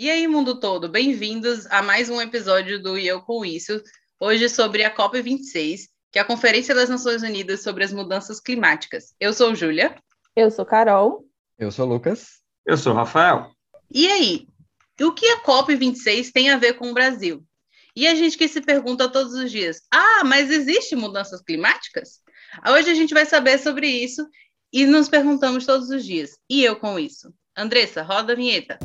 E aí, mundo todo, bem-vindos a mais um episódio do E Eu Com Isso, hoje sobre a COP26, que é a Conferência das Nações Unidas sobre as Mudanças Climáticas. Eu sou Júlia. Eu sou Carol. Eu sou Lucas. Eu sou Rafael. E aí, o que a COP26 tem a ver com o Brasil? E a gente que se pergunta todos os dias: ah, mas existe mudanças climáticas? Hoje a gente vai saber sobre isso e nos perguntamos todos os dias. E eu com isso? Andressa, roda a vinheta.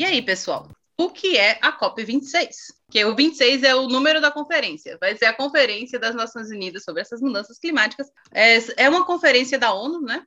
E aí, pessoal? O que é a COP26? Que o 26 é o número da conferência. Vai ser a Conferência das Nações Unidas sobre essas mudanças climáticas. É, é uma conferência da ONU, né?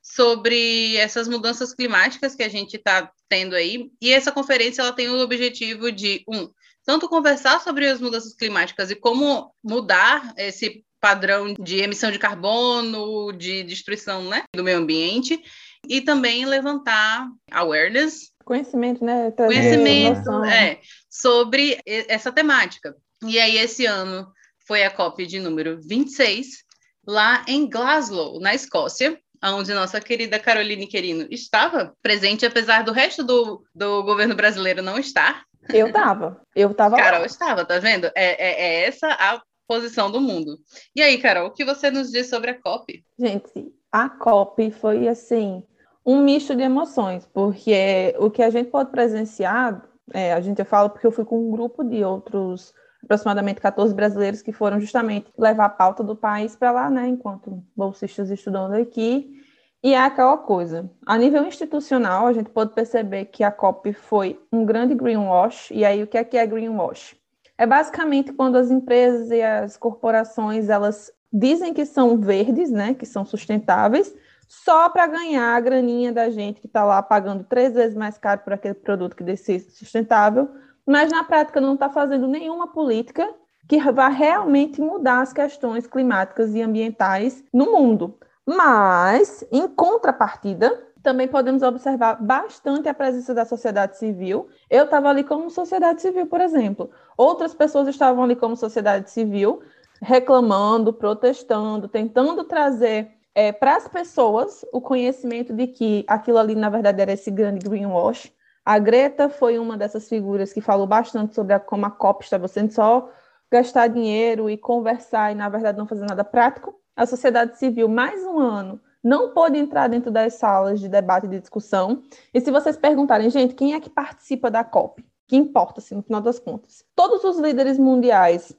Sobre essas mudanças climáticas que a gente está tendo aí. E essa conferência ela tem o objetivo de, um, tanto conversar sobre as mudanças climáticas e como mudar esse padrão de emissão de carbono, de destruição né, do meio ambiente, e também levantar awareness. Conhecimento, né? Trazer conhecimento é, sobre essa temática. E aí, esse ano foi a COP de número 26, lá em Glasgow, na Escócia, onde nossa querida Caroline Querino estava presente, apesar do resto do, do governo brasileiro não estar. Eu estava, eu estava Carol lá. estava, tá vendo? É, é, é essa a posição do mundo. E aí, Carol, o que você nos diz sobre a COP? Gente, a COP foi assim um misto de emoções, porque o que a gente pode presenciar, é, a gente fala porque eu fui com um grupo de outros aproximadamente 14 brasileiros que foram justamente levar a pauta do país para lá, né, enquanto bolsistas estudando aqui. E é aquela coisa, a nível institucional, a gente pode perceber que a COP foi um grande greenwash, e aí o que é que é greenwash? É basicamente quando as empresas e as corporações elas dizem que são verdes, né, que são sustentáveis, só para ganhar a graninha da gente que está lá pagando três vezes mais caro por aquele produto que desse sustentável, mas na prática não está fazendo nenhuma política que vá realmente mudar as questões climáticas e ambientais no mundo. Mas, em contrapartida, também podemos observar bastante a presença da sociedade civil. Eu estava ali como sociedade civil, por exemplo. Outras pessoas estavam ali como sociedade civil, reclamando, protestando, tentando trazer é, para as pessoas o conhecimento de que aquilo ali, na verdade, era esse grande greenwash. A Greta foi uma dessas figuras que falou bastante sobre a, como a COP estava sendo só gastar dinheiro e conversar e, na verdade, não fazer nada prático. A sociedade civil, mais um ano, não pôde entrar dentro das salas de debate e de discussão. E se vocês perguntarem, gente, quem é que participa da COP? Que importa, assim, no final das contas? Todos os líderes mundiais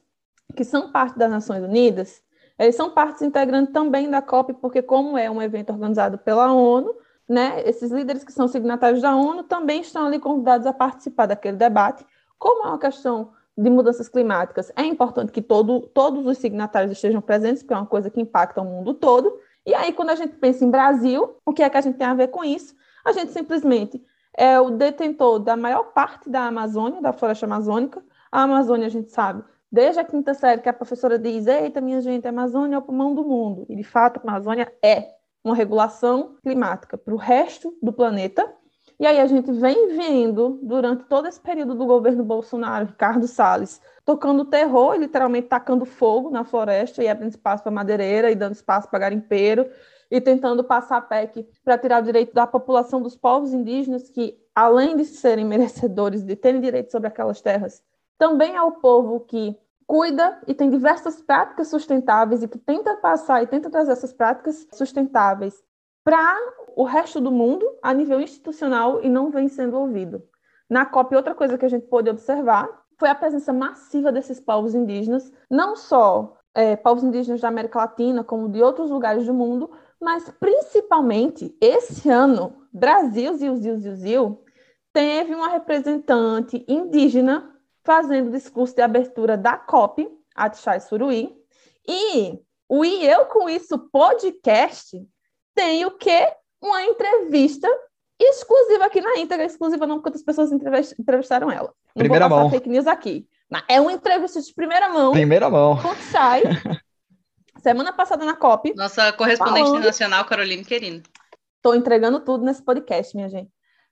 que são parte das Nações Unidas, eles são partes integrantes também da COP, porque como é um evento organizado pela ONU, né, esses líderes que são signatários da ONU também estão ali convidados a participar daquele debate. Como é uma questão de mudanças climáticas, é importante que todo, todos os signatários estejam presentes, porque é uma coisa que impacta o mundo todo. E aí, quando a gente pensa em Brasil, o que é que a gente tem a ver com isso? A gente simplesmente é o detentor da maior parte da Amazônia, da floresta amazônica. A Amazônia, a gente sabe, desde a quinta série, que a professora diz: Eita, minha gente, a Amazônia é o pulmão do mundo. E, de fato, a Amazônia é uma regulação climática para o resto do planeta. E aí a gente vem vendo, durante todo esse período do governo Bolsonaro, Ricardo Salles, tocando terror, literalmente tacando fogo na floresta e abrindo espaço para madeireira e dando espaço para garimpeiro e tentando passar a PEC para tirar o direito da população dos povos indígenas que, além de serem merecedores de terem direito sobre aquelas terras, também é o povo que cuida e tem diversas práticas sustentáveis e que tenta passar e tenta trazer essas práticas sustentáveis para o resto do mundo a nível institucional e não vem sendo ouvido. Na COP, outra coisa que a gente pôde observar foi a presença massiva desses povos indígenas, não só é, povos indígenas da América Latina, como de outros lugares do mundo, mas principalmente esse ano, Brasil, Zil, Zil, Zil, Zil, teve uma representante indígena fazendo discurso de abertura da COP, Atchai Suruí, e o E Eu Com Isso podcast tem o quê? Uma entrevista exclusiva aqui na íntegra, exclusiva não, porque outras pessoas entrevistaram ela. Não primeira vou mão. fake news aqui. É uma entrevista de primeira mão. Primeira mão. Com Chai. semana passada na COP. Nossa correspondente falando... nacional, Caroline Querino. Estou entregando tudo nesse podcast, minha gente.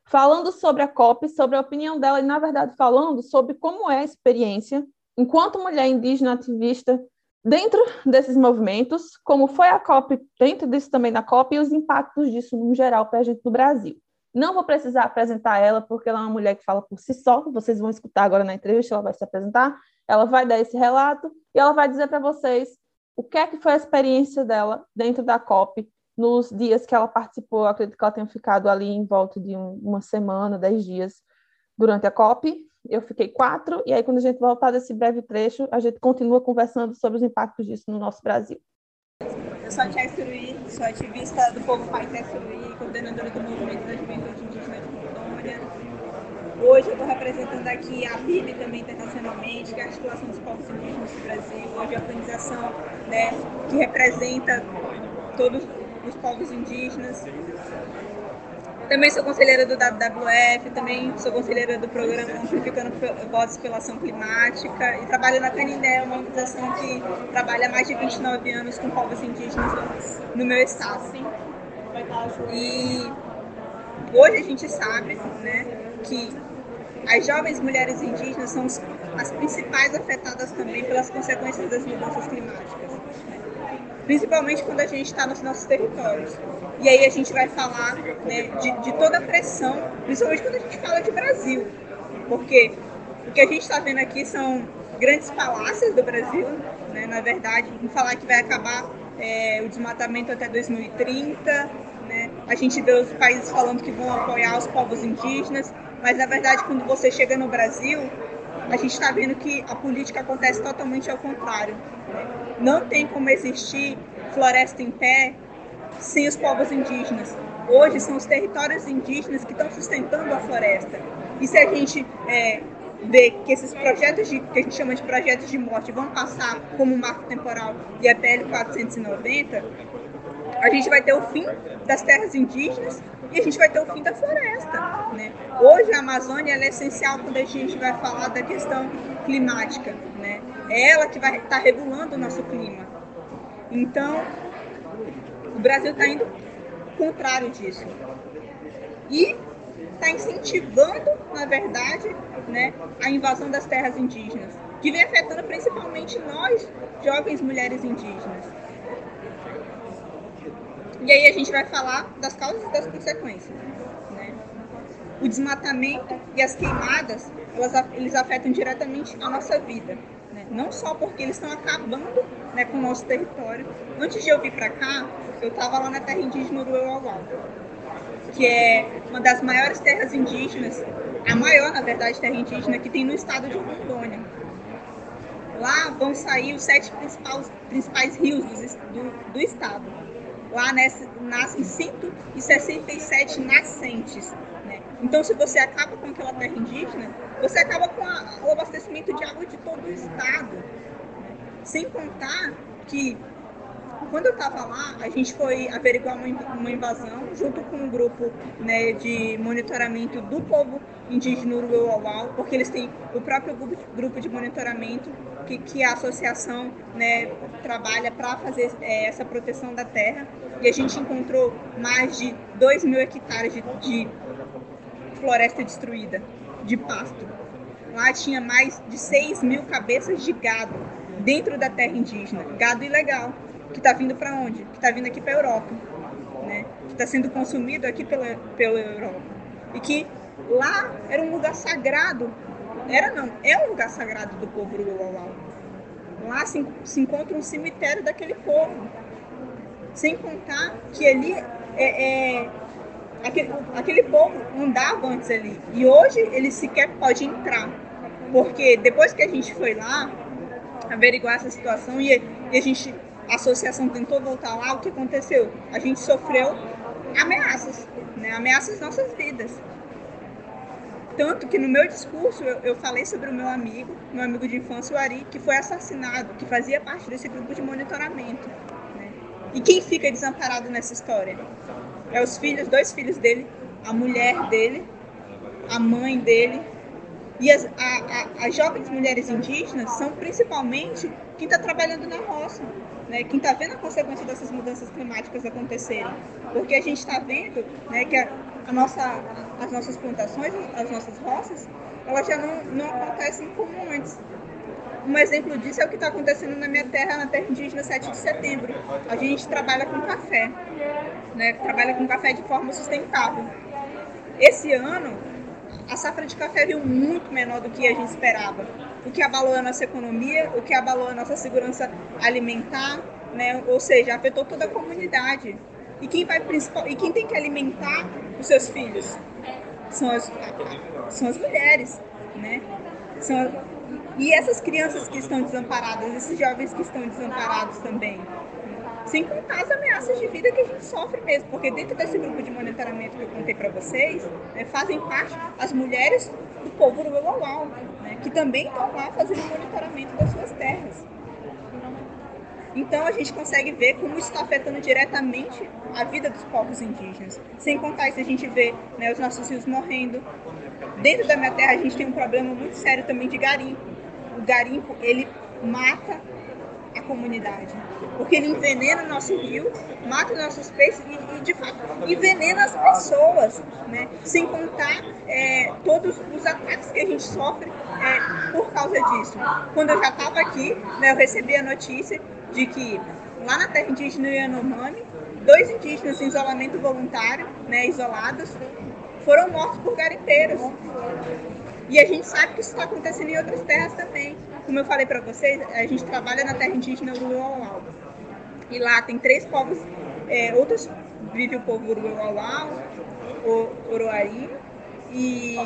Falando sobre a COP, sobre a opinião dela e, na verdade, falando sobre como é a experiência, enquanto mulher indígena ativista, Dentro desses movimentos, como foi a COP, dentro disso também da COP e os impactos disso no geral para a gente no Brasil. Não vou precisar apresentar ela, porque ela é uma mulher que fala por si só, vocês vão escutar agora na entrevista, ela vai se apresentar, ela vai dar esse relato e ela vai dizer para vocês o que é que foi a experiência dela dentro da COP nos dias que ela participou. Acredito que ela tenha ficado ali em volta de um, uma semana, dez dias durante a COP. Eu fiquei quatro, e aí, quando a gente voltar desse breve trecho, a gente continua conversando sobre os impactos disso no nosso Brasil. Eu sou a Tia Suruí, sou ativista do Povo Pai Tia coordenadora do Movimento da Juventude Indígena de Rondônia. Hoje eu estou representando aqui a PIB também internacionalmente, que é a Articulação dos Povos Indígenas do Brasil, hoje a organização né, que representa todos os povos indígenas. Também sou conselheira do WWF, também sou conselheira do programa Amplificando Vozes pela Ação Climática e trabalho na Canindé, uma organização que trabalha há mais de 29 anos com povos indígenas no meu estado. E hoje a gente sabe né, que as jovens mulheres indígenas são as principais afetadas também pelas consequências das mudanças climáticas principalmente quando a gente está nos nossos territórios. E aí a gente vai falar né, de, de, toda a pressão, principalmente quando a gente fala de Brasil, porque o que a gente está vendo aqui são grandes falácias do Brasil, né, na verdade, em falar que vai acabar é, o desmatamento até 2030, né, a gente vê os países falando que vão apoiar os povos indígenas, mas na verdade quando você chega no Brasil, a gente está vendo que a política acontece totalmente ao contrário. Não tem como existir floresta em pé sem os povos indígenas. Hoje são os territórios indígenas que estão sustentando a floresta. E se a gente é, que esses projetos de, que a gente chama de projetos de morte vão passar como marco temporal e a PL 490, a gente vai ter o fim das terras indígenas e a gente vai ter o fim da floresta. Né? Hoje a Amazônia é essencial quando a gente vai falar da questão climática. Né? É ela que vai estar tá regulando o nosso clima. Então, o Brasil está indo contrário disso. E está incentivando, na verdade, né, a invasão das terras indígenas, que vem afetando principalmente nós, jovens mulheres indígenas. E aí a gente vai falar das causas e das consequências. Né? O desmatamento e as queimadas, elas, eles afetam diretamente a nossa vida. Né? Não só porque eles estão acabando né, com o nosso território. Antes de eu vir para cá, eu estava lá na terra indígena Uruauau, que é uma das maiores terras indígenas, a maior, na verdade, terra indígena que tem no estado de Rondônia. Lá vão sair os sete principais, principais rios do, do, do estado lá nascem 167 nascentes. Né? Então, se você acaba com aquela terra indígena, você acaba com a, o abastecimento de água de todo o estado. Né? Sem contar que, quando eu estava lá, a gente foi averiguar uma, uma invasão junto com um grupo né, de monitoramento do povo indígena Uruauau, porque eles têm o próprio grupo de monitoramento que, que a associação né, trabalha para fazer é, essa proteção da terra. E a gente encontrou mais de 2 mil hectares de, de floresta destruída, de pasto. Lá tinha mais de 6 mil cabeças de gado dentro da terra indígena, gado ilegal, que está vindo para onde? Que está vindo aqui para a Europa, né? que está sendo consumido aqui pela, pela Europa. E que lá era um lugar sagrado era não, é um lugar sagrado do povo Uruauau. Lá se, se encontra um cemitério daquele povo. Sem contar que ali é, é aquele, aquele povo andava antes ali. E hoje ele sequer pode entrar. Porque depois que a gente foi lá averiguar essa situação e, e a gente, a associação tentou voltar lá, o que aconteceu? A gente sofreu ameaças, né? ameaças às nossas vidas. Tanto que no meu discurso eu, eu, falei sobre o meu amigo, meu amigo de infância, o Ari, que foi assassinado, que fazia parte desse grupo de monitoramento. Né? E quem fica desamparado nessa história? É os filhos, dois filhos dele, a mulher dele, a mãe dele. E as, a, a, as jovens mulheres indígenas são principalmente quem está trabalhando na roça, né? quem está vendo a consequência dessas mudanças climáticas acontecerem. Porque a gente está vendo né, que a, a nossa, as nossas plantações, as nossas roças, elas já não, não acontecem como antes. um exemplo disso é o que está acontecendo na minha terra, na terra indígena 7 de setembro. A gente trabalha com café, né? trabalha com café de forma sustentável. Esse ano, a safra de café veio muito menor do que a gente esperava, o que abalou a nossa economia, o que abalou a nossa segurança alimentar, né? ou seja, afetou toda a comunidade. E quem, vai, e quem tem que alimentar os seus filhos são as, são as mulheres. Né? São, e essas crianças que estão desamparadas, esses jovens que estão desamparados também. Sem contar as ameaças de vida que a gente sofre mesmo, porque dentro desse grupo de monitoramento que eu contei para vocês, né, fazem parte as mulheres do povo do Uauau, né, que também estão lá fazendo monitoramento das suas terras. Então a gente consegue ver como isso está afetando diretamente a vida dos povos indígenas. Sem contar isso, a gente vê né, os nossos rios morrendo. Dentro da minha terra a gente tem um problema muito sério também de garimpo. O garimpo, ele mata a comunidade. Porque ele envenena o nosso rio, mata os nossos peixes e, e de fato, envenena as pessoas, né? Sem contar é, todos os ataques que a gente sofre é, por causa disso. Quando eu já estava aqui, né, eu recebi a notícia de que lá na terra indígena Yanomami, dois indígenas em isolamento voluntário, né, isolados, foram mortos por garimpeiros. E a gente sabe que isso está acontecendo em outras terras também. Como eu falei para vocês, a gente trabalha na terra indígena Uruauau. E lá tem três povos, é, outros vive o povo Uruauau, Oroari, e,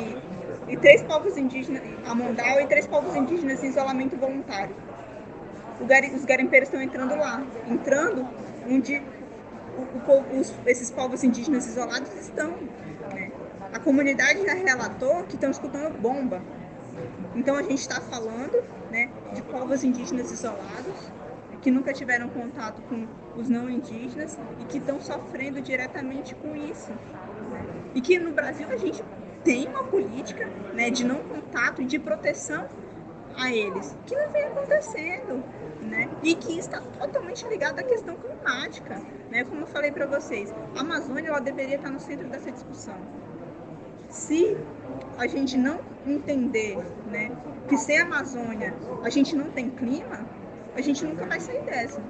e três povos indígenas, Amondal, e três povos indígenas em isolamento voluntário. Os garimpeiros estão entrando lá, entrando onde o, o, os, esses povos indígenas isolados estão. A comunidade já relatou que estão escutando bomba. Então a gente está falando né, de povos indígenas isolados, que nunca tiveram contato com os não indígenas e que estão sofrendo diretamente com isso. E que no Brasil a gente tem uma política né, de não contato e de proteção a eles, que não vem acontecendo. Né? E que está totalmente ligado à questão climática. Né? Como eu falei para vocês, a Amazônia ela deveria estar no centro dessa discussão se a gente não entender né, que sem a Amazônia a gente não tem clima, a gente nunca vai sair dessa.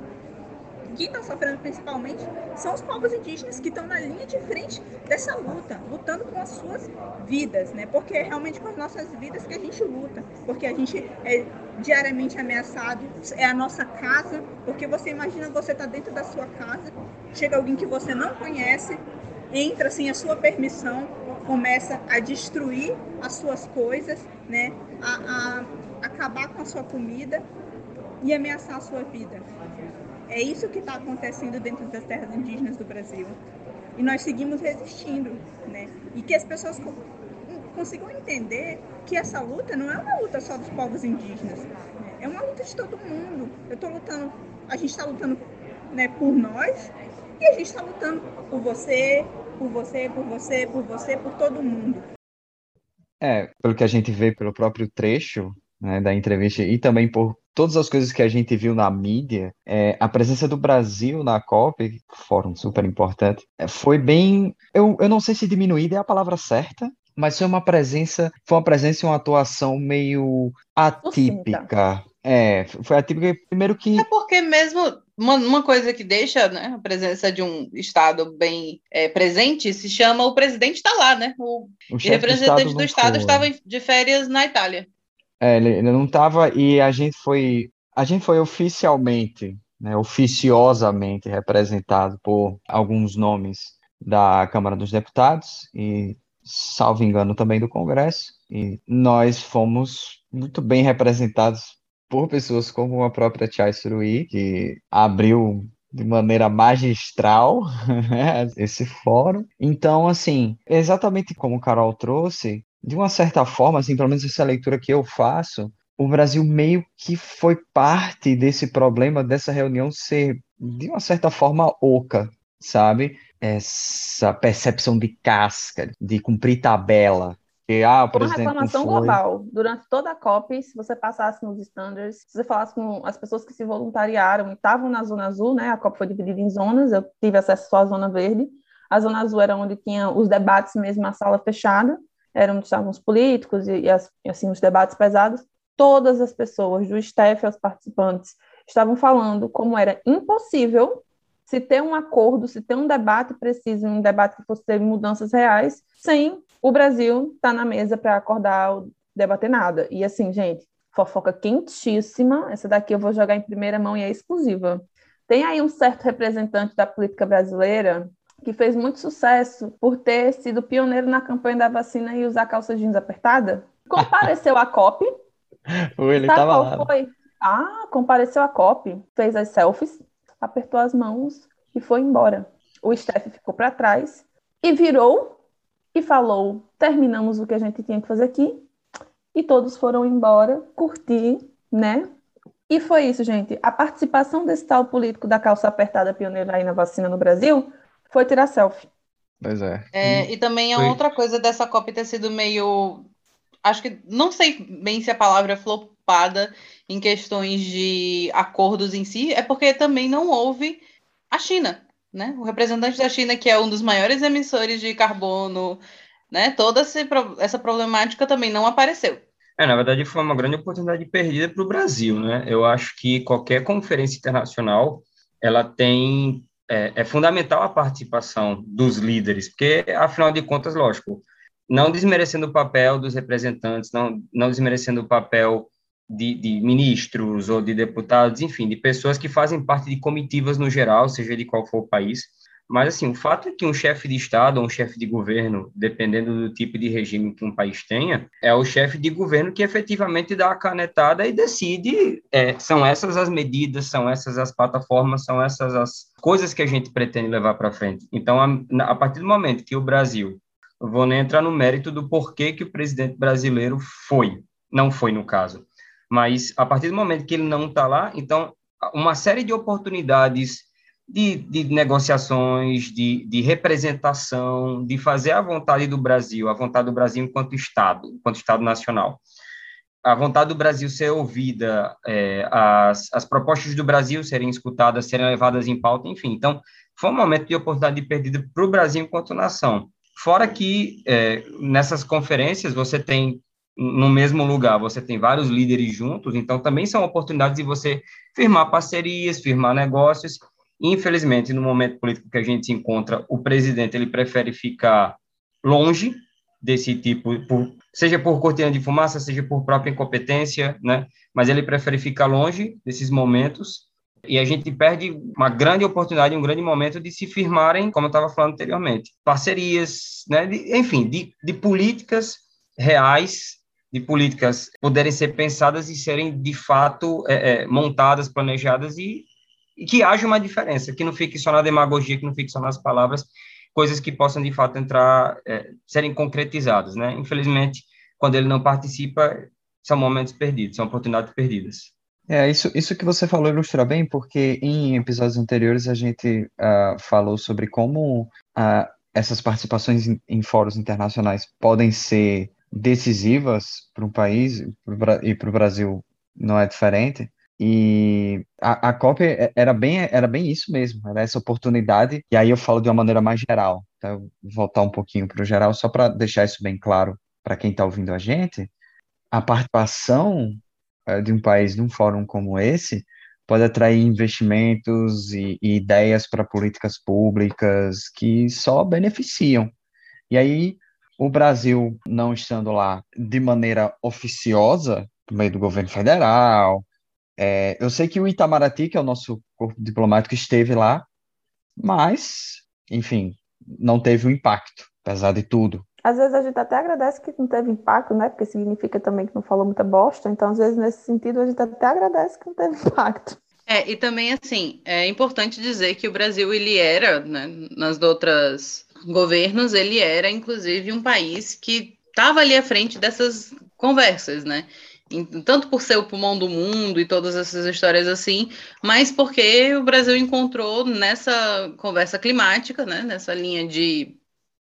Quem está sofrendo principalmente são os povos indígenas que estão na linha de frente dessa luta, lutando com as suas vidas, né? Porque é realmente com as nossas vidas que a gente luta, porque a gente é diariamente ameaçado, é a nossa casa, porque você imagina você está dentro da sua casa, chega alguém que você não conhece, entra sem a sua permissão, começa a destruir as suas coisas, né? A, a acabar com a sua comida e ameaçar a sua vida. É isso que está acontecendo dentro das terras indígenas do Brasil. E nós seguimos resistindo, né? E que as pessoas consigam entender que essa luta não é uma luta só dos povos indígenas, né? é uma luta de todo mundo. Eu estou lutando, a gente está lutando né, por nós e a gente está lutando por você, por você, por você, por você, por todo mundo. É, pelo que a gente vê pelo próprio trecho né, da entrevista e também por todas as coisas que a gente viu na mídia, é, a presença do Brasil na COP, fórum super importante, é, foi bem. Eu, eu não sei se diminuída é a palavra certa, mas foi uma presença, foi uma presença e uma atuação meio atípica. É, foi atípica primeiro que. É porque mesmo uma, uma coisa que deixa né, a presença de um Estado bem é, presente se chama o presidente está lá, né? O, o representante do Estado, estava de férias na Itália. É, ele, ele não estava e a gente foi a gente foi oficialmente, né, oficiosamente representado por alguns nomes da Câmara dos Deputados e, salvo engano, também do Congresso. E nós fomos muito bem representados por pessoas como a própria Chai Surui, que abriu de maneira magistral né, esse fórum. Então, assim, exatamente como o Carol trouxe, de uma certa forma, assim, pelo menos essa leitura que eu faço, o Brasil meio que foi parte desse problema dessa reunião ser, de uma certa forma, oca, sabe? Essa percepção de casca, de cumprir tabela, que, ah, o presidente uma reclamação global. Durante toda a COP, se você passasse nos standards, se você falasse com as pessoas que se voluntariaram e estavam na Zona Azul, né? A COP foi dividida em zonas, eu tive acesso só à Zona Verde. A Zona Azul era onde tinha os debates mesmo, a sala fechada, era onde estavam os políticos e, e, as, assim, os debates pesados. todas as pessoas, do staff aos participantes, estavam falando como era impossível se ter um acordo, se ter um debate preciso, um debate que fosse ter mudanças reais, sem o Brasil estar tá na mesa para acordar ou debater nada. E assim, gente, fofoca quentíssima. Essa daqui eu vou jogar em primeira mão e é exclusiva. Tem aí um certo representante da política brasileira que fez muito sucesso por ter sido pioneiro na campanha da vacina e usar calça jeans apertada. Compareceu à COP. Ele estava lá. Foi? Ah, compareceu à COP, fez as selfies, apertou as mãos e foi embora. O Steph ficou para trás e virou e falou: terminamos o que a gente tinha que fazer aqui. E todos foram embora, curtir, né? E foi isso, gente. A participação desse tal político da calça apertada pioneira aí na vacina no Brasil foi tirar selfie. Pois é. é e também a foi. outra coisa dessa COP ter sido meio. Acho que. Não sei bem se a palavra é flopada em questões de acordos em si, é porque também não houve a China, né? O representante da China, que é um dos maiores emissores de carbono, né? Toda essa problemática também não apareceu. É, na verdade, foi uma grande oportunidade perdida para o Brasil, né? Eu acho que qualquer conferência internacional, ela tem é, é, fundamental a participação dos líderes, porque, afinal de contas, lógico, não desmerecendo o papel dos representantes, não, não desmerecendo o papel de, de, ministros ou de deputados, enfim, de pessoas que fazem parte de comitivas no geral, seja de qual for o país, mas, assim, o fato é que um chefe de Estado ou um chefe de governo, dependendo do tipo de regime que um país tenha, é o chefe de governo que efetivamente dá a canetada e decide, é, são essas as medidas, são essas as plataformas, são essas as coisas que a gente pretende levar para frente. Então, a, a partir do momento que o Brasil, vou nem entrar no mérito do porquê que o presidente brasileiro foi, não foi no caso, mas a partir do momento que ele não está lá, então, uma série de oportunidades de, de negociações, de, de, representação, de fazer a vontade do Brasil, a vontade do Brasil enquanto Estado, enquanto Estado nacional. A vontade do Brasil ser ouvida, é, as, as propostas do Brasil serem escutadas, serem levadas em pauta, enfim. Então, foi um momento de oportunidade perdida para o Brasil enquanto nação. Fora que, é, nessas conferências, você tem no mesmo lugar, você tem vários líderes juntos, então também são oportunidades de você firmar parcerias, firmar negócios, Infelizmente, no momento político que a gente se encontra, o presidente ele prefere ficar longe desse tipo, por, seja por cortina de fumaça, seja por própria incompetência, né? Mas ele prefere ficar longe desses momentos e a gente perde uma grande oportunidade, um grande momento de se firmarem, como eu estava falando anteriormente, parcerias, né? De, enfim, de, de políticas reais, de políticas poderem ser pensadas e serem de fato é, é, montadas, planejadas e e que haja uma diferença, que não fique só na demagogia, que não fique só nas palavras, coisas que possam de fato entrar, é, serem concretizadas, né? Infelizmente, quando ele não participa, são momentos perdidos, são oportunidades perdidas. É, isso, isso que você falou ilustra bem, porque em episódios anteriores a gente uh, falou sobre como uh, essas participações em, em, fóruns internacionais podem ser decisivas para um país, e para o Brasil não é diferente. E a, a COP é, era bem, era bem isso mesmo, era essa oportunidade. E aí eu falo de uma maneira mais geral. Vou voltar um pouquinho para o geral, só para deixar isso bem claro para quem está ouvindo a gente. A participação é, de um país num fórum como esse pode atrair investimentos e, e ideias para políticas públicas que só beneficiam. E aí, o Brasil não estando lá de maneira oficiosa, por meio do governo federal, é, eu sei que o Itamaraty, que é o nosso corpo diplomático, esteve lá, mas, enfim, não teve o um impacto, apesar de tudo. Às vezes a gente até agradece que não teve impacto, né? Porque significa também que não falou muita bosta. Então, às vezes, nesse sentido, a gente até agradece que não teve impacto. É, e também, assim, é importante dizer que o Brasil, ele era, né, nas outras governos, ele era, inclusive, um país que estava ali à frente dessas conversas, né? Tanto por ser o pulmão do mundo e todas essas histórias assim, mas porque o Brasil encontrou nessa conversa climática, né, nessa linha de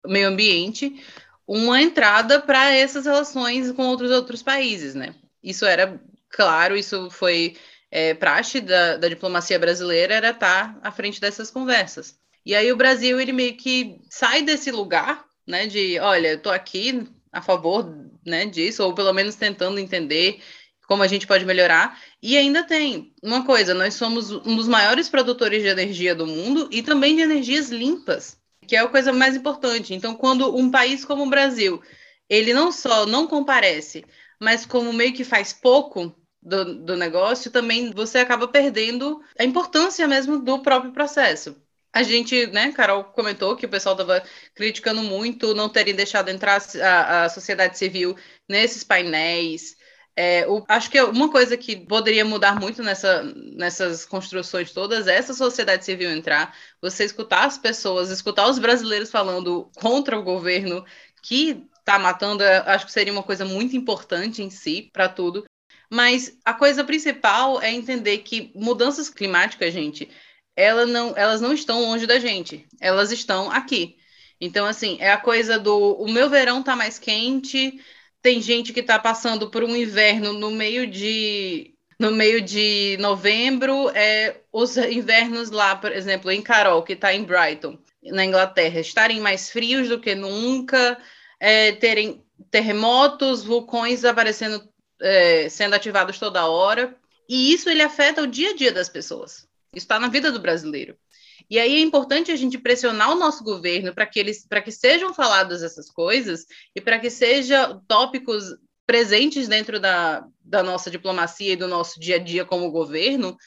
meio ambiente, uma entrada para essas relações com outros outros países, né? Isso era claro, isso foi é, praxe da, da diplomacia brasileira, era estar à frente dessas conversas. E aí o Brasil ele meio que sai desse lugar, né, de olha, eu tô aqui, a favor né, disso, ou pelo menos tentando entender, como a gente pode melhorar. E ainda tem uma coisa: nós somos um dos maiores produtores de energia do mundo e também de energias limpas, que é a coisa mais importante. Então, quando um país como o Brasil, ele não só não comparece, mas como meio que faz pouco do, do negócio, também você acaba perdendo a importância mesmo do próprio processo. A gente, né, Carol comentou que o pessoal estava criticando muito não terem deixado entrar a, a sociedade civil nesses painéis. É, o, acho que uma coisa que poderia mudar muito nessa, nessas construções todas é essa sociedade civil entrar, você escutar as pessoas, escutar os brasileiros falando contra o governo que está matando, acho que seria uma coisa muito importante em si para tudo. Mas a coisa principal é entender que mudanças climáticas, gente, ela não, elas não estão longe da gente, elas estão aqui. Então, assim, é a coisa do o meu verão tá mais quente, tem gente que tá passando por um inverno no meio de no meio de novembro, é, os invernos lá, por exemplo, em Carol, que está em Brighton, na Inglaterra, estarem mais frios do que nunca, é, terem terremotos, vulcões aparecendo é, sendo ativados toda hora. E isso ele afeta o dia a dia das pessoas. Está na vida do brasileiro. E aí é importante a gente pressionar o nosso governo para que eles para que sejam faladas essas coisas e para que sejam tópicos presentes dentro da, da nossa diplomacia e do nosso dia a dia como governo,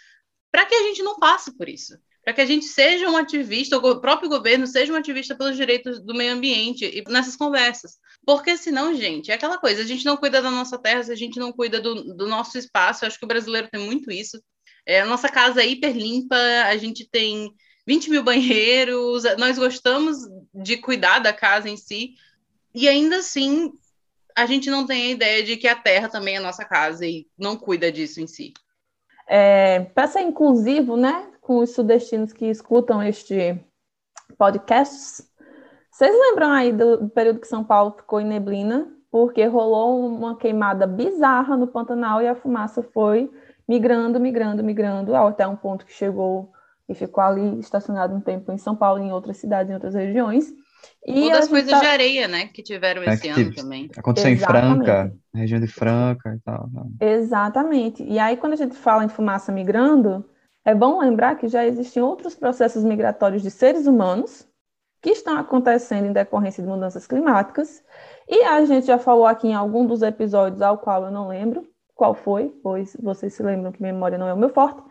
para que a gente não passe por isso para que a gente seja um ativista, o próprio governo seja um ativista pelos direitos do meio ambiente e nessas conversas. Porque senão, gente, é aquela coisa, a gente não cuida da nossa terra, a gente não cuida do, do nosso espaço, eu acho que o brasileiro tem muito isso. É, a nossa casa é hiper limpa, a gente tem 20 mil banheiros, nós gostamos de cuidar da casa em si, e ainda assim a gente não tem a ideia de que a terra também é nossa casa e não cuida disso em si. É, Para ser inclusivo, né, com os sudestinos que escutam este podcast, vocês lembram aí do período que São Paulo ficou em neblina? Porque rolou uma queimada bizarra no Pantanal e a fumaça foi migrando, migrando, migrando, até um ponto que chegou e ficou ali estacionado um tempo em São Paulo, em outras cidades, em outras regiões. E das coisas tá... de areia, né, que tiveram é, esse ano também. Aconteceu Exatamente. em Franca, região de Franca e tal. Não. Exatamente. E aí, quando a gente fala em fumaça migrando, é bom lembrar que já existem outros processos migratórios de seres humanos que estão acontecendo em decorrência de mudanças climáticas. E a gente já falou aqui em algum dos episódios, ao qual eu não lembro qual foi, pois vocês se lembram que memória não é o meu forte,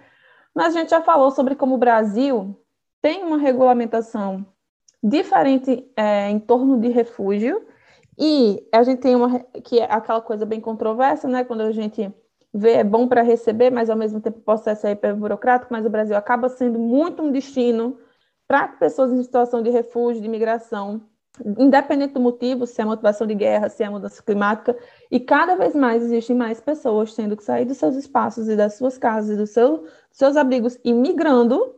mas a gente já falou sobre como o Brasil tem uma regulamentação diferente é, em torno de refúgio, e a gente tem uma que é aquela coisa bem controversa, né? Quando a gente vê é bom para receber, mas ao mesmo tempo o processo é hiper burocrático, mas o Brasil acaba sendo muito um destino para pessoas em situação de refúgio, de imigração, independente do motivo, se é motivação de guerra, se é mudança climática, e cada vez mais existem mais pessoas tendo que sair dos seus espaços e das suas casas e dos, seu, seus abrigos e migrando,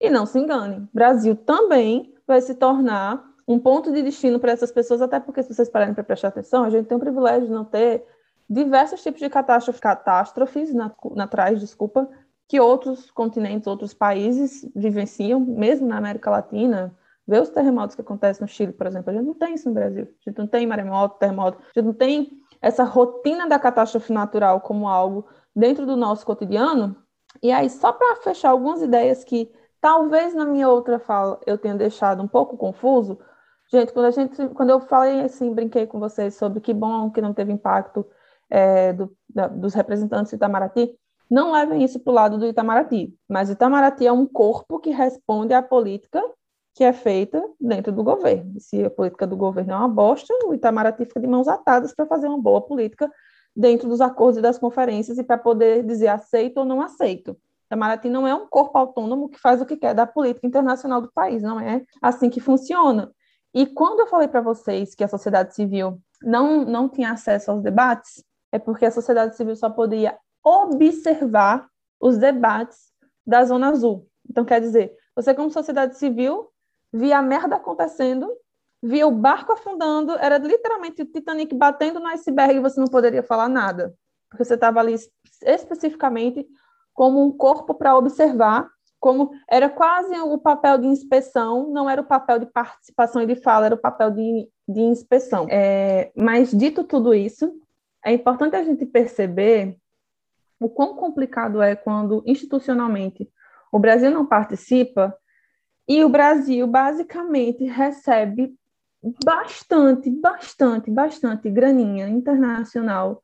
e não se enganem, Brasil também vai se tornar um ponto de destino para essas pessoas, até porque se vocês pararem para prestar atenção, a gente tem o privilégio de não ter diversos tipos de catástrofe, catástrofes naturais, desculpa, que outros continentes, outros países vivenciam, mesmo na América Latina. Vê os terremotos que acontecem no Chile, por exemplo. A gente não tem isso no Brasil. A gente não tem maremoto, terremoto. A gente não tem essa rotina da catástrofe natural como algo dentro do nosso cotidiano. E aí, só para fechar algumas ideias que talvez na minha outra fala eu tenha deixado um pouco confuso. Gente, quando, a gente, quando eu falei assim, brinquei com vocês sobre que bom que não teve impacto é, do, da, dos representantes do Itamaraty, não levem isso para o lado do Itamaraty, mas o Itamaraty é um corpo que responde à política que é feita dentro do governo. Se a política do governo é uma bosta, o Itamaraty fica de mãos atadas para fazer uma boa política dentro dos acordos e das conferências e para poder dizer aceito ou não aceito. Itamaraty não é um corpo autônomo que faz o que quer da política internacional do país, não é assim que funciona. E quando eu falei para vocês que a sociedade civil não, não tinha acesso aos debates, é porque a sociedade civil só podia observar os debates da Zona Azul. Então, quer dizer, você, como sociedade civil, via a merda acontecendo, via o barco afundando, era literalmente o Titanic batendo no iceberg e você não poderia falar nada, porque você estava ali especificamente como um corpo para observar, como era quase o papel de inspeção, não era o papel de participação e de fala, era o papel de, de inspeção. É, mas, dito tudo isso, é importante a gente perceber o quão complicado é quando institucionalmente o Brasil não participa e o Brasil basicamente recebe bastante, bastante, bastante graninha internacional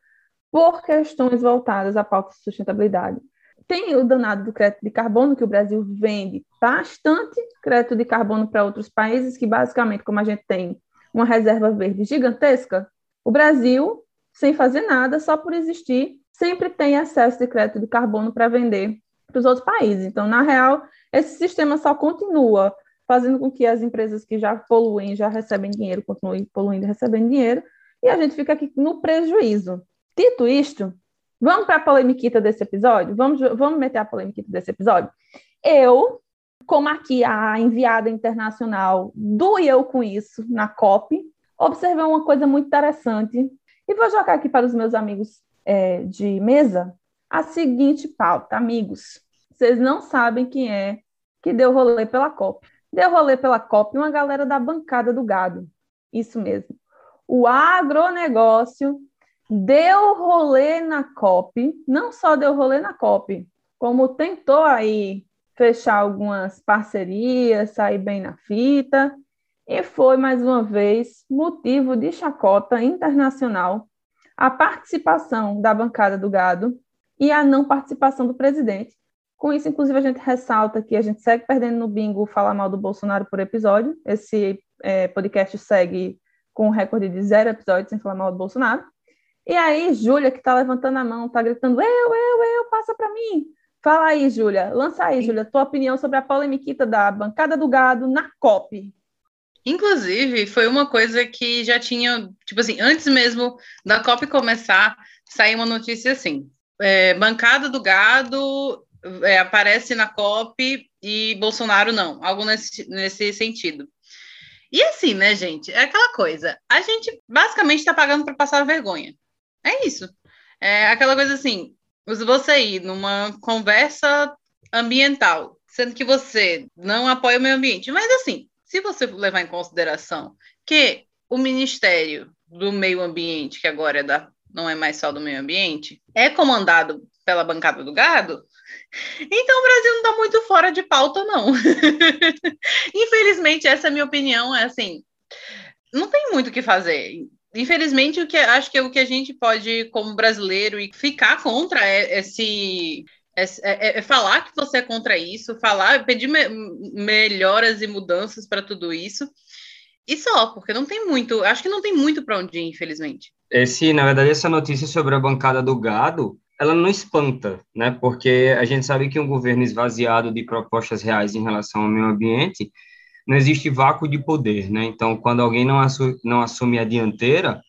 por questões voltadas à pauta de sustentabilidade. Tem o danado do crédito de carbono, que o Brasil vende bastante crédito de carbono para outros países, que basicamente, como a gente tem uma reserva verde gigantesca, o Brasil, sem fazer nada, só por existir, sempre tem excesso de crédito de carbono para vender para os outros países. Então, na real, esse sistema só continua fazendo com que as empresas que já poluem, já recebem dinheiro, continuem poluindo e recebendo dinheiro, e a gente fica aqui no prejuízo. Dito isto, vamos para a polemiquita desse episódio? Vamos, vamos meter a polemiquita desse episódio? Eu, como aqui a enviada internacional do eu com isso na COP, observei uma coisa muito interessante e vou jogar aqui para os meus amigos é, de mesa a seguinte pauta. Amigos, vocês não sabem quem é que deu rolê pela COP. Deu rolê pela COP uma galera da bancada do gado. Isso mesmo. O agronegócio deu rolê na COP, não só deu rolê na COP, como tentou aí fechar algumas parcerias, sair bem na fita, e foi mais uma vez motivo de chacota internacional a participação da bancada do gado e a não participação do presidente, com isso, inclusive, a gente ressalta que a gente segue perdendo no bingo falar mal do Bolsonaro por episódio. Esse é, podcast segue com um recorde de zero episódios sem falar mal do Bolsonaro. E aí, Júlia, que está levantando a mão, está gritando, eu, eu, eu, passa para mim. Fala aí, Júlia. Lança aí, Júlia, tua opinião sobre a polemiquita da bancada do gado na COP. Inclusive, foi uma coisa que já tinha, tipo assim, antes mesmo da COP começar, saiu uma notícia assim: é, bancada do gado é, aparece na COP e Bolsonaro não, algo nesse, nesse sentido. E assim, né, gente? É aquela coisa. A gente basicamente está pagando para passar vergonha. É isso. É aquela coisa assim: você ir numa conversa ambiental, sendo que você não apoia o meio ambiente, mas assim, se você levar em consideração que o Ministério do Meio Ambiente, que agora é da, não é mais só do meio ambiente, é comandado pela bancada do gado, então o Brasil não está muito fora de pauta, não. Infelizmente, essa é a minha opinião. É assim, não tem muito o que fazer. Infelizmente, o que acho que é o que a gente pode, como brasileiro, e ficar contra é esse é, é, é, falar que você é contra isso, falar, pedir me melhoras e mudanças para tudo isso, e só, porque não tem muito, acho que não tem muito para onde ir, infelizmente. Esse, na verdade, essa notícia sobre a bancada do gado ela não espanta, né? Porque a gente sabe que um governo esvaziado de propostas reais em relação ao meio ambiente, não existe vácuo de poder, né? Então, quando alguém não, assume, não assume a dianteira,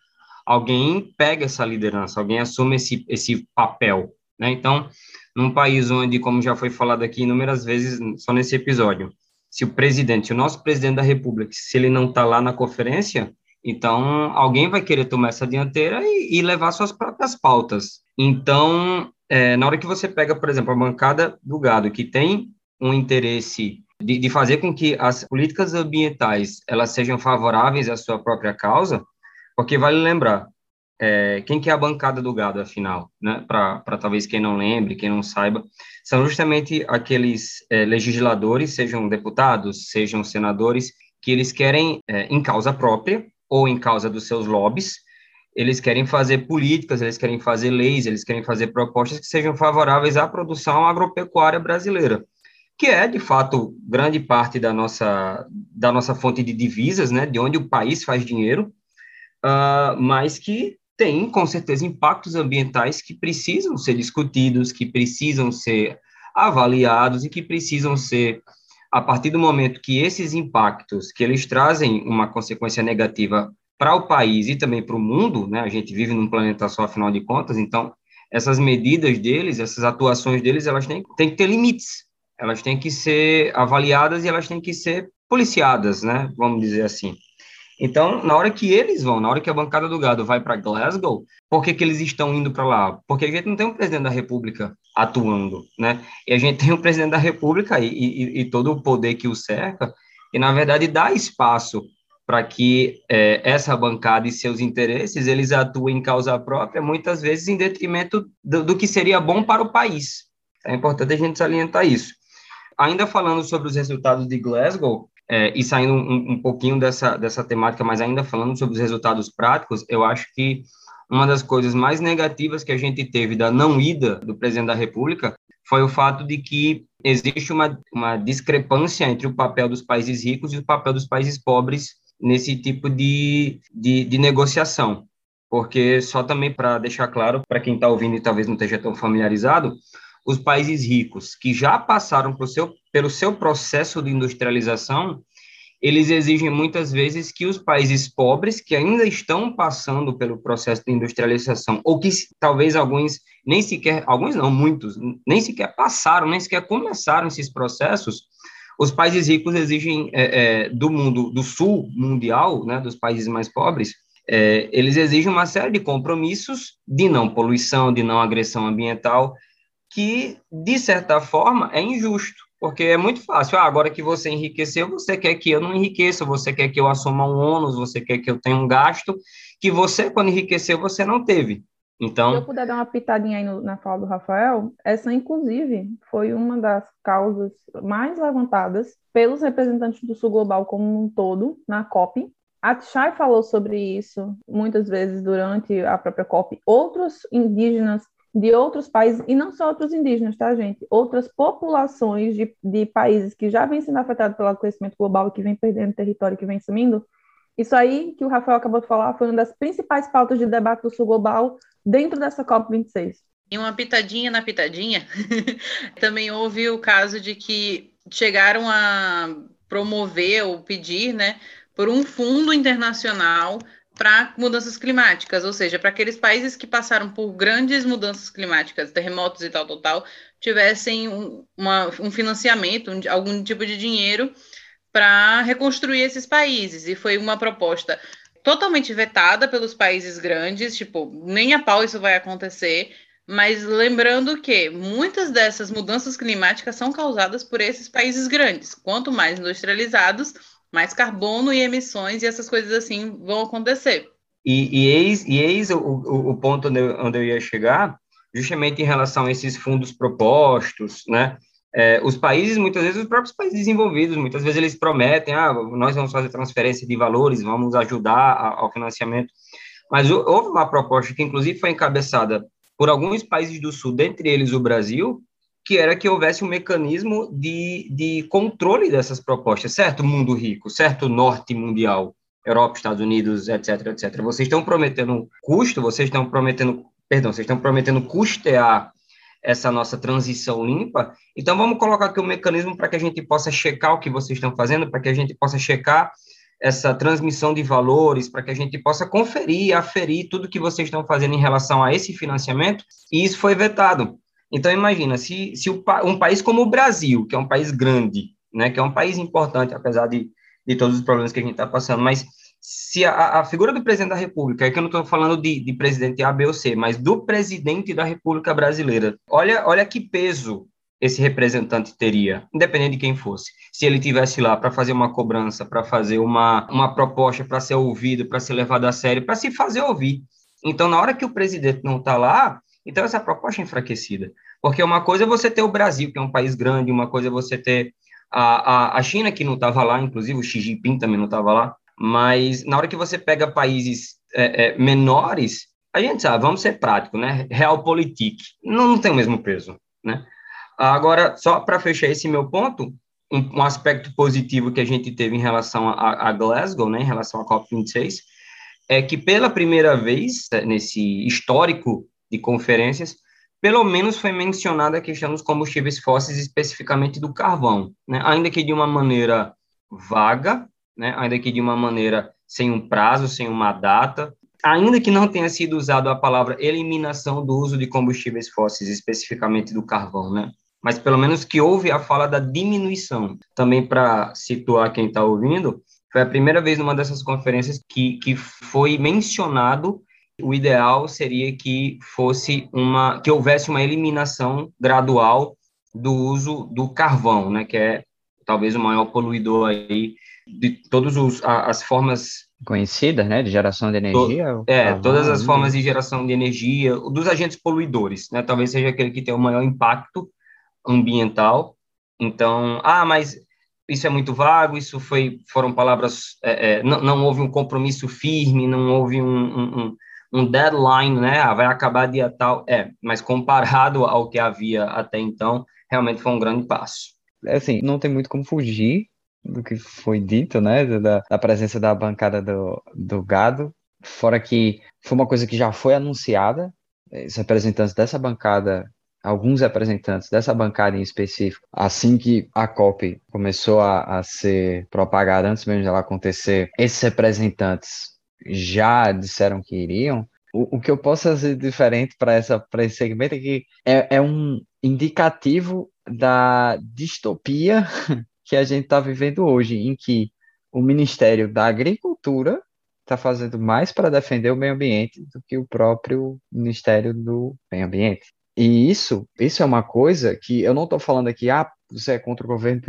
alguém pega essa liderança, alguém assume esse, esse papel, né? Então, num país onde, como já foi falado aqui inúmeras vezes, só nesse episódio, se o presidente, o nosso presidente da República, se ele não está lá na conferência, então alguém vai querer tomar essa dianteira e, e levar suas próprias pautas. Então, é, na hora que você pega, por exemplo, a bancada do gado, que tem um interesse de, de, fazer com que as políticas ambientais elas sejam favoráveis à sua própria causa, porque vale lembrar, é, quem que é a bancada do gado, afinal, né? Para talvez quem não lembre, quem não saiba, são justamente aqueles é, legisladores, sejam deputados, sejam senadores, que eles querem, é, em causa própria ou em causa dos seus lobbies, eles querem fazer políticas, eles querem fazer leis, eles querem fazer propostas que sejam favoráveis à produção agropecuária brasileira, que é, de fato, grande parte da nossa, da nossa fonte de divisas, né, de onde o país faz dinheiro, uh, mas que tem, com certeza, impactos ambientais que precisam ser discutidos, que precisam ser avaliados e que precisam ser, a partir do momento que esses impactos, que eles trazem uma consequência negativa para o país e também para o mundo, né? A gente vive num planeta só, afinal de contas, então essas medidas deles, essas atuações deles, elas têm, têm que ter limites, elas têm que ser avaliadas e elas têm que ser policiadas, né? Vamos dizer assim. Então, na hora que eles vão, na hora que a bancada do gado vai para Glasgow, por que, que eles estão indo para lá? Porque a gente não tem um presidente da República atuando, né? E a gente tem um presidente da República e, e, e todo o poder que o cerca, e na verdade dá espaço para que é, essa bancada e seus interesses eles atuem em causa própria, muitas vezes em detrimento do, do que seria bom para o país. É importante a gente salientar isso. Ainda falando sobre os resultados de Glasgow, é, e saindo um, um, pouquinho dessa, dessa temática, mas ainda falando sobre os resultados práticos, eu acho que uma das coisas mais negativas que a gente teve da não ida do presidente da República foi o fato de que existe uma, uma discrepância entre o papel dos países ricos e o papel dos países pobres nesse tipo de, de, de negociação. Porque, só também para deixar claro, para quem está ouvindo e talvez não esteja tão familiarizado, os países ricos que já passaram seu, pelo seu processo de industrialização, eles exigem muitas vezes que os países pobres, que ainda estão passando pelo processo de industrialização, ou que talvez alguns nem sequer, alguns não, muitos, nem sequer passaram, nem sequer começaram esses processos, os países ricos exigem é, é, do mundo, do sul mundial, né, dos países mais pobres, é, eles exigem uma série de compromissos de não poluição, de não agressão ambiental, que, de certa forma, é injusto, porque é muito fácil. Ah, agora que você enriqueceu, você quer que eu não enriqueça, você quer que eu assuma um ônus, você quer que eu tenha um gasto que você, quando enriqueceu, você não teve. Então, Se eu puder dar uma pitadinha aí no, na fala do Rafael, essa, inclusive, foi uma das causas mais levantadas pelos representantes do Sul Global como um todo, na COP. A Tchai falou sobre isso muitas vezes durante a própria COP. Outros indígenas de outros países, e não só outros indígenas, tá, gente? Outras populações de, de países que já vêm sendo afetados pelo aquecimento global que vem perdendo território, que vem sumindo. Isso aí que o Rafael acabou de falar foi uma das principais pautas de debate do Sul Global dentro dessa COP26. E uma pitadinha na pitadinha, também houve o caso de que chegaram a promover ou pedir, né, por um fundo internacional para mudanças climáticas, ou seja, para aqueles países que passaram por grandes mudanças climáticas, terremotos e tal, tal, tivessem um, uma, um financiamento, um, algum tipo de dinheiro para reconstruir esses países. E foi uma proposta totalmente vetada pelos países grandes, tipo, nem a pau isso vai acontecer. Mas lembrando que muitas dessas mudanças climáticas são causadas por esses países grandes. Quanto mais industrializados, mais carbono e emissões e essas coisas assim vão acontecer. E, e eis, e eis o, o, o ponto onde eu, onde eu ia chegar, justamente em relação a esses fundos propostos, né? É, os países, muitas vezes, os próprios países desenvolvidos, muitas vezes eles prometem, ah, nós vamos fazer transferência de valores, vamos ajudar a, ao financiamento, mas houve uma proposta que, inclusive, foi encabeçada por alguns países do Sul, dentre eles o Brasil, que era que houvesse um mecanismo de, de controle dessas propostas, certo mundo rico, certo norte mundial, Europa, Estados Unidos, etc, etc. Vocês estão prometendo custo, vocês estão prometendo, perdão, vocês estão prometendo custear essa nossa transição limpa, então vamos colocar aqui um mecanismo para que a gente possa checar o que vocês estão fazendo, para que a gente possa checar essa transmissão de valores, para que a gente possa conferir, aferir tudo que vocês estão fazendo em relação a esse financiamento, e isso foi vetado. Então, imagina, se, se um país como o Brasil, que é um país grande, né, que é um país importante, apesar de, de todos os problemas que a gente está passando, mas se a, a, figura do presidente da República, é que eu não estou falando de, de presidente A, B ou C, mas do presidente da República Brasileira, olha, olha que peso esse representante teria, independente de quem fosse. Se ele tivesse lá para fazer uma cobrança, para fazer uma, uma proposta, para ser ouvido, para ser levado a sério, para se fazer ouvir. Então, na hora que o presidente não está lá, então, essa proposta é enfraquecida. Porque uma coisa é você ter o Brasil, que é um país grande, uma coisa é você ter a, a, a China, que não estava lá, inclusive o Xi Jinping também não estava lá, mas na hora que você pega países é, é, menores, a gente sabe, vamos ser práticos, né? Realpolitik não, não tem o mesmo peso, né? Agora, só para fechar esse meu ponto, um, um, aspecto positivo que a gente teve em relação a, a Glasgow, né, em relação à COP26, é que pela primeira vez nesse histórico de conferências, pelo menos foi mencionada a questão dos combustíveis fósseis, especificamente do carvão, né? ainda que de uma maneira vaga, né? ainda que de uma maneira sem um prazo, sem uma data, ainda que não tenha sido usado a palavra eliminação do uso de combustíveis fósseis, especificamente do carvão, né? mas pelo menos que houve a fala da diminuição. Também para situar quem está ouvindo, foi a primeira vez numa dessas conferências que, que foi mencionado o ideal seria que fosse uma que houvesse uma eliminação gradual do uso do carvão, né, que é talvez o maior poluidor aí de todas as formas conhecidas, né, de geração de energia. To, é, todas as formas de geração de energia, dos agentes poluidores, né, talvez seja aquele que tem o maior impacto ambiental. Então, ah, mas isso é muito vago, isso foi, foram palavras, é, é, não, não, houve um compromisso firme, não houve um, um, um, deadline, né, ah, vai acabar dia tal, é, mas comparado ao que havia até então, realmente foi um grande passo. É assim, não tem muito como fugir do que foi dito, né, da, da presença da bancada do, do gado, fora que foi uma coisa que já foi anunciada, os representantes dessa bancada alguns representantes dessa bancada em específico, assim que a COP começou a, a ser propagada, antes mesmo dela acontecer, esses representantes já disseram que iriam. O, o que eu posso fazer diferente para esse segmento é que é, é um indicativo da distopia que a gente está vivendo hoje, em que o Ministério da Agricultura está fazendo mais para defender o meio ambiente do que o próprio Ministério do Meio Ambiente. E isso, isso é uma coisa que eu não estou falando aqui, ah, você é contra o governo,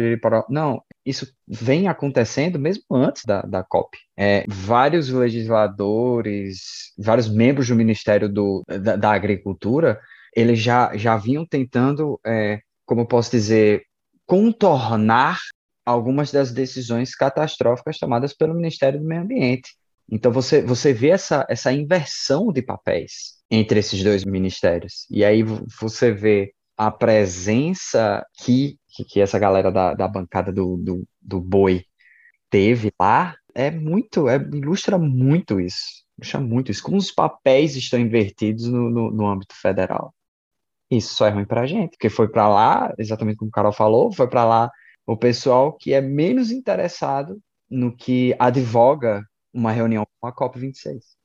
não, isso vem acontecendo mesmo antes da, da COP. É, vários legisladores, vários membros do Ministério do, da, da Agricultura, eles já, já vinham tentando, é, como eu posso dizer, contornar algumas das decisões catastróficas tomadas pelo Ministério do Meio Ambiente. Então você, você vê essa, essa inversão de papéis entre esses dois ministérios. E aí você vê a presença que, que essa galera da, da bancada do, do, do boi teve lá, é muito, é, ilustra muito isso. Ilustra muito isso. Como os papéis estão invertidos no, no, no âmbito federal. Isso só é ruim para a gente, porque foi para lá, exatamente como o Carol falou, foi para lá o pessoal que é menos interessado no que advoga uma reunião com a COP26.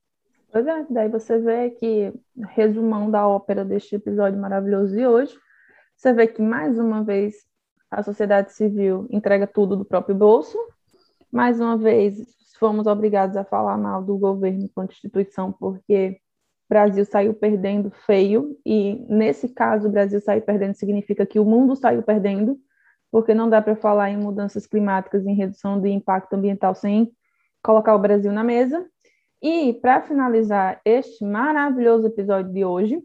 Pois é, daí você vê que, resumão da ópera deste episódio maravilhoso de hoje, você vê que, mais uma vez, a sociedade civil entrega tudo do próprio bolso, mais uma vez, fomos obrigados a falar mal do governo enquanto instituição, porque o Brasil saiu perdendo feio, e nesse caso, o Brasil saiu perdendo significa que o mundo saiu perdendo, porque não dá para falar em mudanças climáticas, em redução de impacto ambiental sem colocar o Brasil na mesa. E para finalizar este maravilhoso episódio de hoje,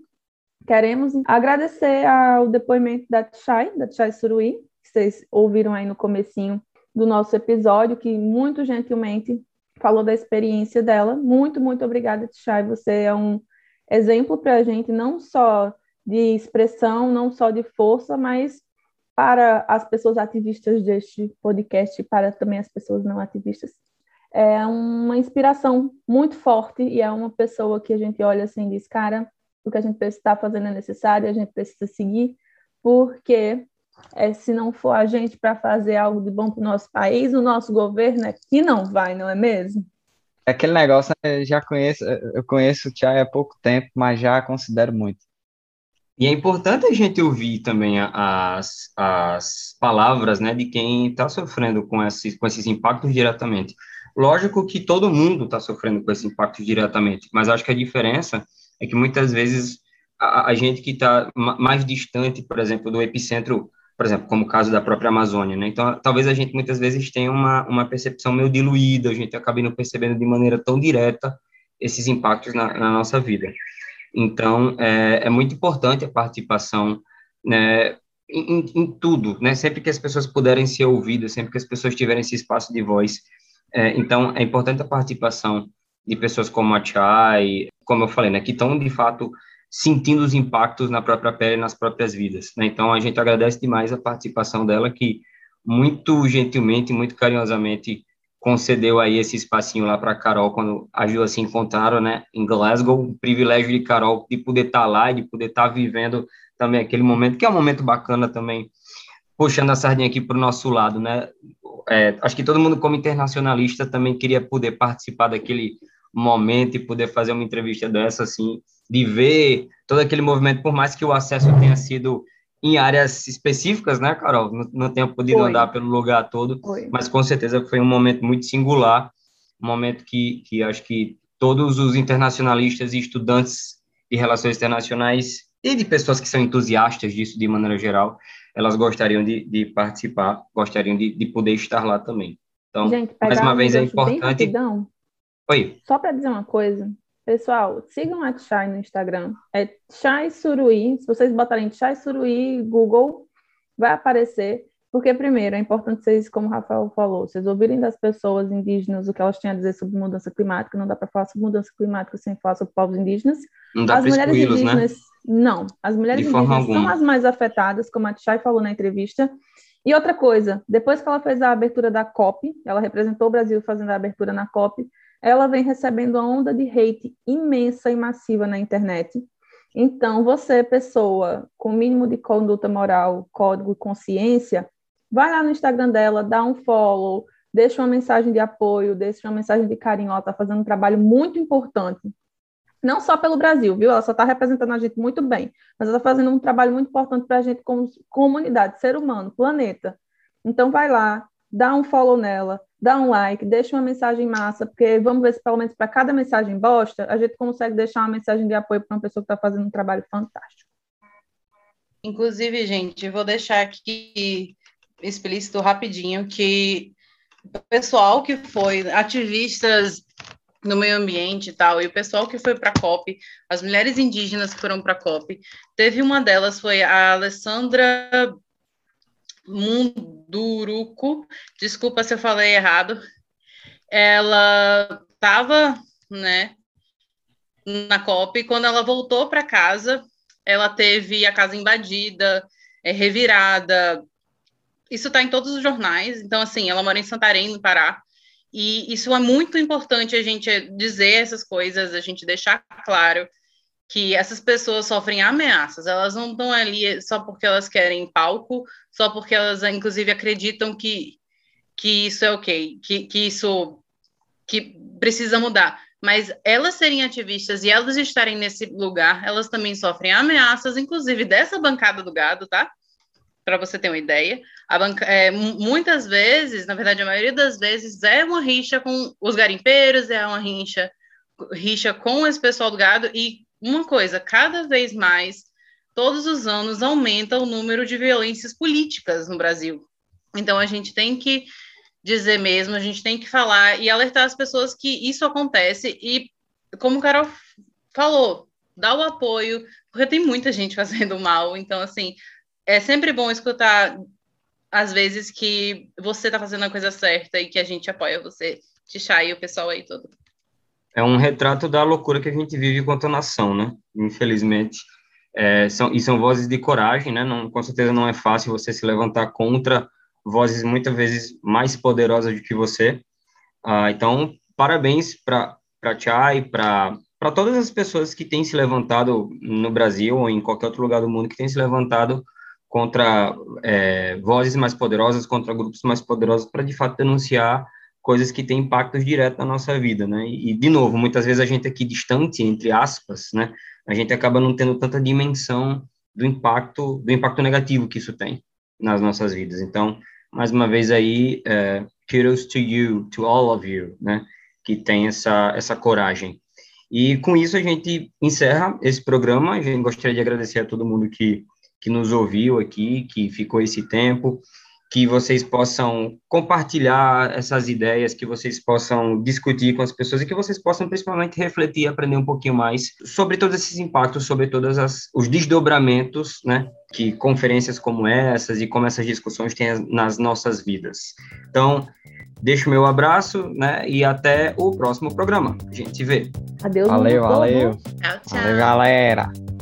queremos agradecer ao depoimento da Tchai, da Tchai Suruí, que vocês ouviram aí no comecinho do nosso episódio, que muito gentilmente falou da experiência dela. Muito, muito obrigada, Tchai. Você é um exemplo para a gente, não só de expressão, não só de força, mas para as pessoas ativistas deste podcast e para também as pessoas não ativistas é uma inspiração muito forte e é uma pessoa que a gente olha assim e diz, cara, o que a gente está fazendo é necessário, a gente precisa seguir, porque é, se não for a gente para fazer algo de bom para o nosso país, o nosso governo aqui não vai, não é mesmo? É aquele negócio, né, eu já conheço, eu conheço o Thiago há pouco tempo, mas já considero muito. E é importante a gente ouvir também as, as palavras né, de quem está sofrendo com esses, com esses impactos diretamente. Lógico que todo mundo está sofrendo com esse impacto diretamente, mas acho que a diferença é que muitas vezes a, a gente que está mais distante, por exemplo, do epicentro, por exemplo, como o caso da própria Amazônia, né? Então, talvez a gente muitas vezes tenha uma, uma percepção meio diluída, a gente acabe não percebendo de maneira tão direta esses impactos na, na nossa vida. Então, é, é, muito importante a participação né, em, em, tudo, né? Sempre que as pessoas puderem ser ouvidas, sempre que as pessoas tiverem esse espaço de voz, é, então, é importante a participação de pessoas como a Chay, como eu falei, né, que estão, de fato, sentindo os impactos na própria pele, nas próprias vidas. Né? Então, a gente agradece demais a participação dela, que muito gentilmente, muito carinhosamente concedeu aí esse espacinho lá para Carol quando a Ju se encontraram, né, em Glasgow, o privilégio de Carol de poder estar tá lá e de poder estar tá vivendo também aquele momento, que é um momento bacana também, puxando a sardinha aqui para o nosso lado, né, é, acho que todo mundo, como internacionalista, também queria poder participar daquele momento e poder fazer uma entrevista dessa, assim, de ver todo aquele movimento, por mais que o acesso tenha sido em áreas específicas, né, Carol? Não, não tenha podido foi. andar pelo lugar todo, foi. mas com certeza foi um momento muito singular, um momento que, que acho que todos os internacionalistas e estudantes de relações internacionais e de pessoas que são entusiastas disso de maneira geral, elas gostariam de, de participar, gostariam de, de, poder estar lá também. Então, Gente, mais uma um vez é importante. Oi. Só para dizer uma coisa, pessoal, sigam a Chai no Instagram. É Chai Suruí. Se vocês botarem Chai Suruí Google, vai aparecer. Porque, primeiro, é importante vocês, como o Rafael falou, vocês ouvirem das pessoas indígenas o que elas têm a dizer sobre mudança climática. Não dá para falar sobre mudança climática sem falar sobre povos indígenas. Não dá as para mulheres excluí-los, né? Não. As mulheres De indígenas são as mais afetadas, como a Tchai falou na entrevista. E outra coisa, depois que ela fez a abertura da COP, ela representou o Brasil fazendo a abertura na COP, ela vem recebendo uma onda de hate imensa e massiva na internet. Então, você, pessoa com mínimo de conduta moral, código e consciência, vai lá no Instagram dela, dá um follow, deixa uma mensagem de apoio, deixa uma mensagem de carinho. Ela está fazendo um trabalho muito importante. Não só pelo Brasil, viu? Ela só está representando a gente muito bem, mas ela está fazendo um trabalho muito importante para a gente como comunidade, ser humano, planeta. Então, vai lá, dá um follow nela, dá um like, deixa uma mensagem massa, porque vamos ver se pelo menos para cada mensagem bosta, a gente consegue deixar uma mensagem de apoio para uma pessoa que está fazendo um trabalho fantástico. Inclusive, gente, vou deixar aqui explícito rapidinho que o pessoal que foi, ativistas no meio ambiente e tal, e o pessoal que foi para a COP, as mulheres indígenas que foram para a COP, teve uma delas, foi a Alessandra Munduruku, desculpa se eu falei errado, ela estava, né, na COP, e quando ela voltou para casa, ela teve a casa invadida, é, revirada, isso está em todos os jornais, então, assim, ela mora em Santarém, no Pará, e isso é muito importante a gente dizer essas coisas, a gente deixar claro que essas pessoas sofrem ameaças, elas não estão ali só porque elas querem palco, só porque elas, inclusive, acreditam que, que isso é ok, que, que isso que precisa mudar. Mas elas serem ativistas e elas estarem nesse lugar, elas também sofrem ameaças, inclusive dessa bancada do gado, tá? Para você ter uma ideia. Banca, é, muitas vezes, na verdade, a maioria das vezes, é uma rixa com os garimpeiros, é uma rixa, rixa com esse pessoal do gado, e uma coisa, cada vez mais, todos os anos, aumenta o número de violências políticas no Brasil. Então, a gente tem que dizer mesmo, a gente tem que falar e alertar as pessoas que isso acontece, e como o Carol falou, dá o apoio, porque tem muita gente fazendo mal, então, assim, é sempre bom escutar às vezes que você está fazendo a coisa certa e que a gente apoia você, Tixá e o pessoal aí todo. É um retrato da loucura que a gente vive enquanto nação, né? Infelizmente. É, são, e são vozes de coragem, né? Não, com certeza não é fácil você se levantar contra vozes muitas vezes mais poderosas do que você. Ah, então, parabéns para a Chai, para todas as pessoas que têm se levantado no Brasil ou em qualquer outro lugar do mundo que têm se levantado contra é, vozes mais poderosas, contra grupos mais poderosos, para de fato denunciar coisas que têm impactos diretos na nossa vida, né? E, de novo, muitas vezes a gente aqui distante, entre aspas, né? A gente acaba não tendo tanta dimensão do impacto, do impacto negativo que isso tem nas nossas vidas. Então, mais uma vez aí, é, kudos to you, to all of you, né? Que tem essa, essa coragem. E com isso a gente encerra esse programa. Gostaria de agradecer a todo mundo que que nos ouviu aqui, que ficou esse tempo, que vocês possam compartilhar essas ideias, que vocês possam discutir com as pessoas e que vocês possam principalmente refletir e aprender um pouquinho mais sobre todos esses impactos, sobre todos os desdobramentos, né, que conferências como essas e como essas discussões têm nas nossas vidas. Então, deixo meu abraço, né, e até o próximo programa. A gente se vê. Adeus, Valeu, valeu. Tchau, tchau. Valeu, galera.